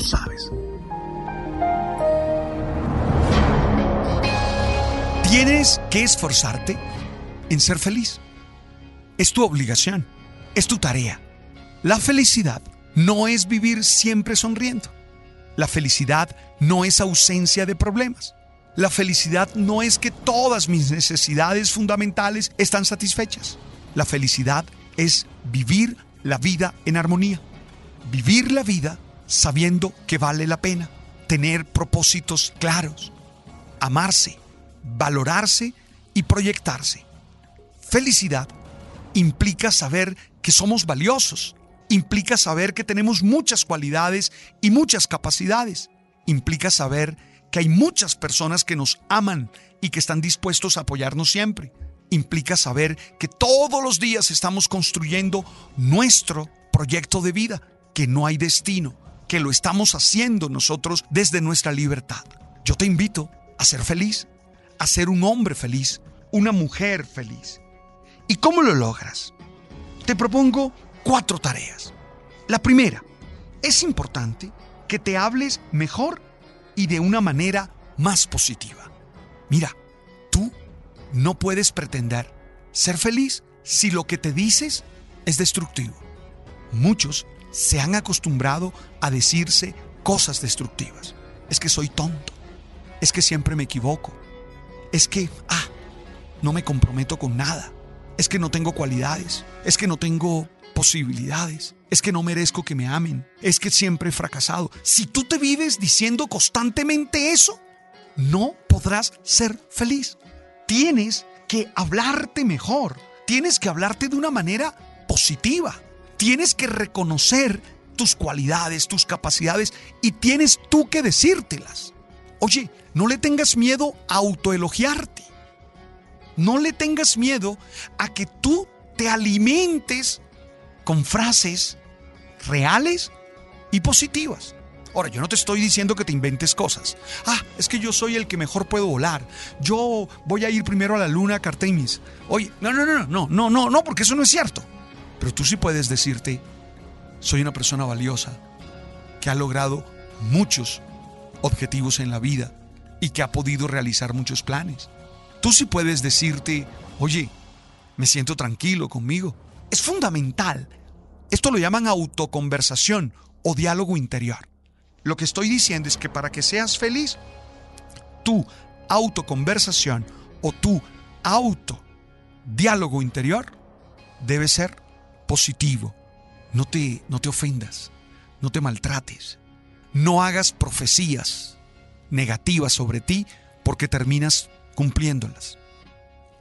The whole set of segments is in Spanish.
Sabes. Tienes que esforzarte en ser feliz. Es tu obligación, es tu tarea. La felicidad no es vivir siempre sonriendo. La felicidad no es ausencia de problemas. La felicidad no es que todas mis necesidades fundamentales están satisfechas. La felicidad es vivir la vida en armonía. Vivir la vida sabiendo que vale la pena. Tener propósitos claros. Amarse, valorarse y proyectarse. Felicidad implica saber que somos valiosos, implica saber que tenemos muchas cualidades y muchas capacidades, implica saber que hay muchas personas que nos aman y que están dispuestos a apoyarnos siempre, implica saber que todos los días estamos construyendo nuestro proyecto de vida, que no hay destino, que lo estamos haciendo nosotros desde nuestra libertad. Yo te invito a ser feliz, a ser un hombre feliz, una mujer feliz. ¿Y cómo lo logras? Te propongo cuatro tareas. La primera, es importante que te hables mejor y de una manera más positiva. Mira, tú no puedes pretender ser feliz si lo que te dices es destructivo. Muchos se han acostumbrado a decirse cosas destructivas. Es que soy tonto. Es que siempre me equivoco. Es que, ah, no me comprometo con nada. Es que no tengo cualidades. Es que no tengo posibilidades. Es que no merezco que me amen. Es que siempre he fracasado. Si tú te vives diciendo constantemente eso, no podrás ser feliz. Tienes que hablarte mejor. Tienes que hablarte de una manera positiva. Tienes que reconocer tus cualidades, tus capacidades y tienes tú que decírtelas. Oye, no le tengas miedo a autoelogiarte. No le tengas miedo a que tú te alimentes con frases reales y positivas. Ahora, yo no te estoy diciendo que te inventes cosas. Ah, es que yo soy el que mejor puedo volar. Yo voy a ir primero a la luna, Cartemis. Oye, no, no, no, no, no, no, no, porque eso no es cierto. Pero tú sí puedes decirte, soy una persona valiosa, que ha logrado muchos objetivos en la vida y que ha podido realizar muchos planes. Tú sí puedes decirte, oye, me siento tranquilo conmigo. Es fundamental. Esto lo llaman autoconversación o diálogo interior. Lo que estoy diciendo es que para que seas feliz, tu autoconversación o tu auto diálogo interior debe ser positivo. No te, no te ofendas, no te maltrates, no hagas profecías negativas sobre ti porque terminas cumpliéndolas.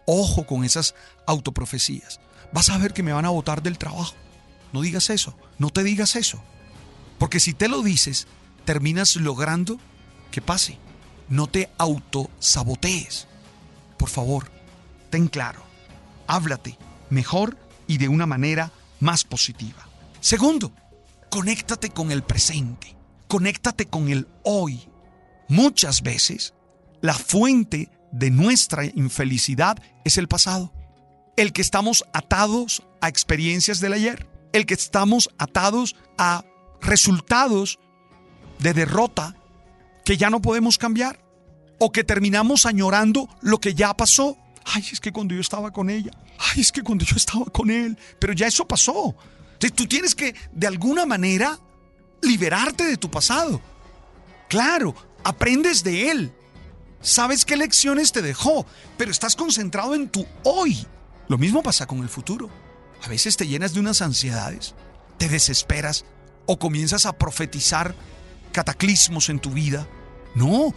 Ojo con esas autoprofecías. Vas a ver que me van a botar del trabajo. No digas eso, no te digas eso. Porque si te lo dices, terminas logrando que pase. No te autosabotees. Por favor, ten claro. Háblate mejor y de una manera más positiva. Segundo, conéctate con el presente. Conéctate con el hoy. Muchas veces, la fuente de nuestra infelicidad es el pasado. El que estamos atados a experiencias del ayer. El que estamos atados a resultados de derrota que ya no podemos cambiar. O que terminamos añorando lo que ya pasó. Ay, es que cuando yo estaba con ella. Ay, es que cuando yo estaba con él. Pero ya eso pasó. Tú tienes que, de alguna manera, liberarte de tu pasado. Claro, aprendes de él. Sabes qué lecciones te dejó, pero estás concentrado en tu hoy. Lo mismo pasa con el futuro. A veces te llenas de unas ansiedades, te desesperas o comienzas a profetizar cataclismos en tu vida. No,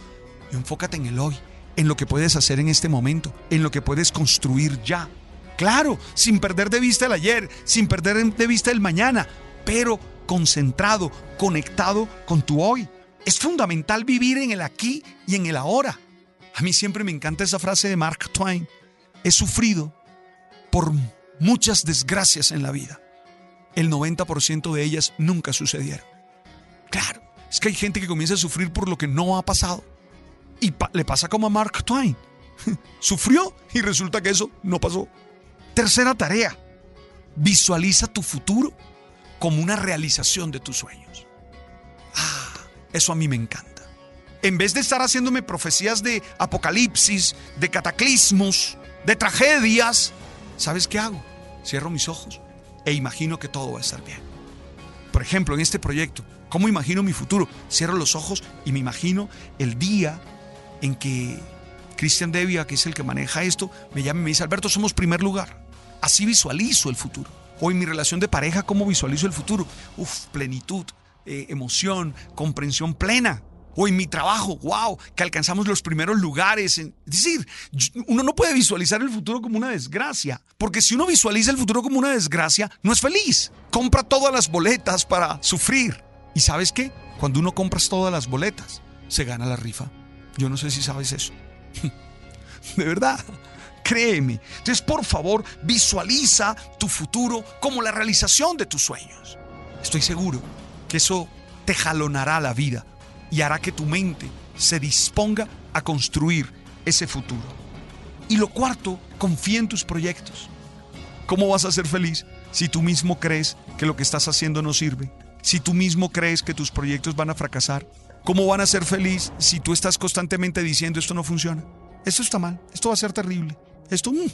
enfócate en el hoy, en lo que puedes hacer en este momento, en lo que puedes construir ya. Claro, sin perder de vista el ayer, sin perder de vista el mañana, pero concentrado, conectado con tu hoy. Es fundamental vivir en el aquí y en el ahora. A mí siempre me encanta esa frase de Mark Twain. He sufrido por muchas desgracias en la vida. El 90% de ellas nunca sucedieron. Claro, es que hay gente que comienza a sufrir por lo que no ha pasado. Y le pasa como a Mark Twain. Sufrió y resulta que eso no pasó. Tercera tarea. Visualiza tu futuro como una realización de tus sueños. Ah, eso a mí me encanta. En vez de estar haciéndome profecías de apocalipsis, de cataclismos, de tragedias, ¿sabes qué hago? Cierro mis ojos e imagino que todo va a estar bien. Por ejemplo, en este proyecto, ¿cómo imagino mi futuro? Cierro los ojos y me imagino el día en que Cristian Devia, que es el que maneja esto, me llama y me dice, Alberto, somos primer lugar. Así visualizo el futuro. O en mi relación de pareja, ¿cómo visualizo el futuro? Uf, plenitud, eh, emoción, comprensión plena o en mi trabajo, wow, que alcanzamos los primeros lugares. Es decir, uno no puede visualizar el futuro como una desgracia, porque si uno visualiza el futuro como una desgracia, no es feliz. Compra todas las boletas para sufrir. ¿Y sabes qué? Cuando uno compras todas las boletas, se gana la rifa. Yo no sé si sabes eso. De verdad. Créeme. Entonces, por favor, visualiza tu futuro como la realización de tus sueños. Estoy seguro que eso te jalonará la vida y hará que tu mente se disponga a construir ese futuro. Y lo cuarto, confía en tus proyectos. ¿Cómo vas a ser feliz si tú mismo crees que lo que estás haciendo no sirve? Si tú mismo crees que tus proyectos van a fracasar. ¿Cómo van a ser feliz si tú estás constantemente diciendo esto no funciona? Esto está mal, esto va a ser terrible. Esto, mm.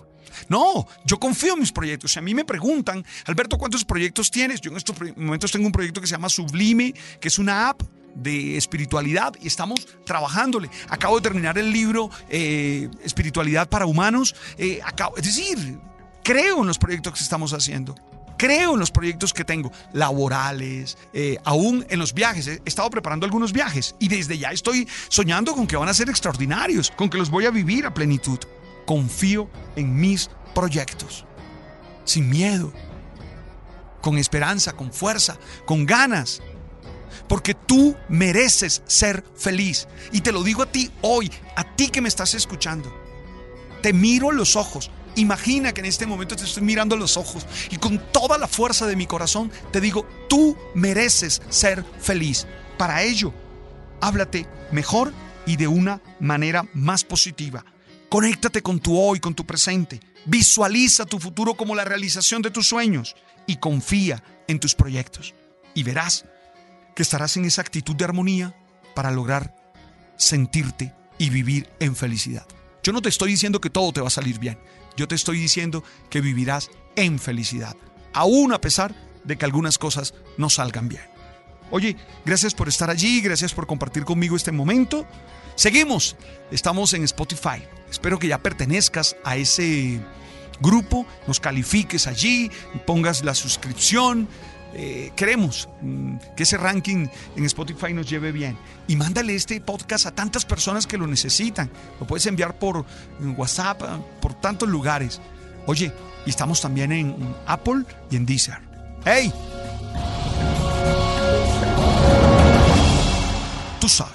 no, yo confío en mis proyectos. Si a mí me preguntan, Alberto, ¿cuántos proyectos tienes? Yo en estos momentos tengo un proyecto que se llama Sublime, que es una app de espiritualidad y estamos trabajándole. Acabo de terminar el libro eh, Espiritualidad para Humanos. Eh, es decir, creo en los proyectos que estamos haciendo. Creo en los proyectos que tengo, laborales, eh, aún en los viajes. He estado preparando algunos viajes y desde ya estoy soñando con que van a ser extraordinarios, con que los voy a vivir a plenitud. Confío en mis proyectos, sin miedo, con esperanza, con fuerza, con ganas porque tú mereces ser feliz. Y te lo digo a ti hoy, a ti que me estás escuchando. Te miro los ojos. Imagina que en este momento te estoy mirando los ojos y con toda la fuerza de mi corazón te digo, tú mereces ser feliz. Para ello, háblate mejor y de una manera más positiva. Conéctate con tu hoy, con tu presente. Visualiza tu futuro como la realización de tus sueños y confía en tus proyectos. Y verás que estarás en esa actitud de armonía para lograr sentirte y vivir en felicidad. Yo no te estoy diciendo que todo te va a salir bien, yo te estoy diciendo que vivirás en felicidad, aún a pesar de que algunas cosas no salgan bien. Oye, gracias por estar allí, gracias por compartir conmigo este momento. Seguimos, estamos en Spotify. Espero que ya pertenezcas a ese grupo, nos califiques allí, pongas la suscripción, eh, queremos mm, que ese ranking en Spotify nos lleve bien. Y mándale este podcast a tantas personas que lo necesitan. Lo puedes enviar por WhatsApp, por tantos lugares. Oye, y estamos también en Apple y en Deezer. ¡Hey! Tú sabes.